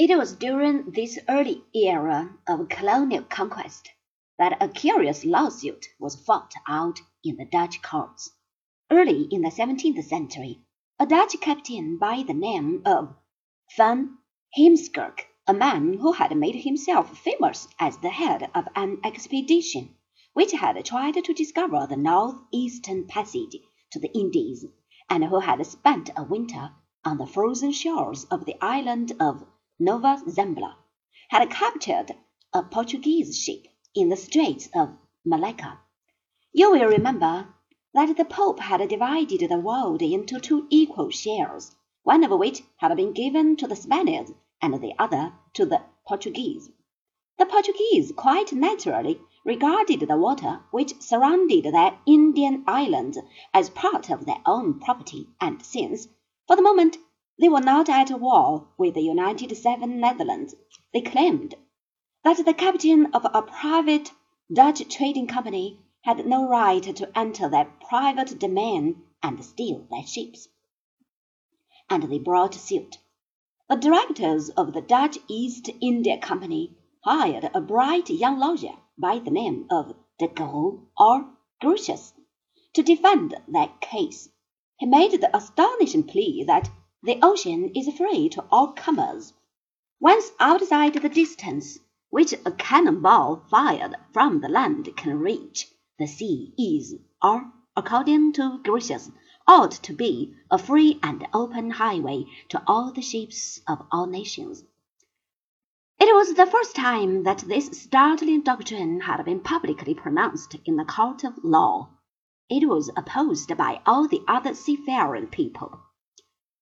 It was during this early era of colonial conquest that a curious lawsuit was fought out in the Dutch courts. Early in the seventeenth century, a Dutch captain by the name of Van Heemskerk, a man who had made himself famous as the head of an expedition which had tried to discover the north eastern passage to the Indies, and who had spent a winter on the frozen shores of the island of Nova Zembla, had captured a Portuguese ship in the Straits of Malacca. You will remember that the Pope had divided the world into two equal shares, one of which had been given to the Spaniards and the other to the Portuguese. The Portuguese quite naturally regarded the water which surrounded their Indian islands as part of their own property, and since, for the moment, they were not at war with the United Seven Netherlands. They claimed that the captain of a private Dutch trading company had no right to enter their private domain and steal their ships. And they brought suit. The directors of the Dutch East India Company hired a bright young lawyer by the name of De Groot or Grotius to defend their case. He made the astonishing plea that the ocean is free to all comers. Once outside the distance which a cannon ball fired from the land can reach, the sea is, or, according to Grotius, ought to be a free and open highway to all the ships of all nations. It was the first time that this startling doctrine had been publicly pronounced in the court of law. It was opposed by all the other seafaring people.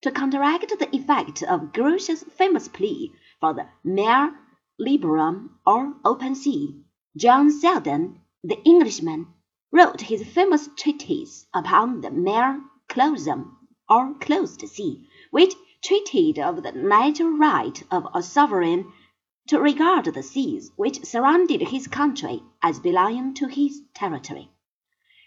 To counteract the effect of Grotius' famous plea for the mare liberum or open sea, John Selden, the Englishman, wrote his famous treatise upon the mare clausum or closed sea, which treated of the natural right of a sovereign to regard the seas which surrounded his country as belonging to his territory.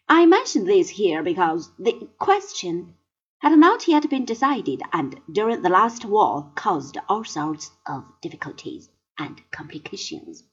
I mention this here because the question had not yet been decided, and during the last war caused all sorts of difficulties and complications.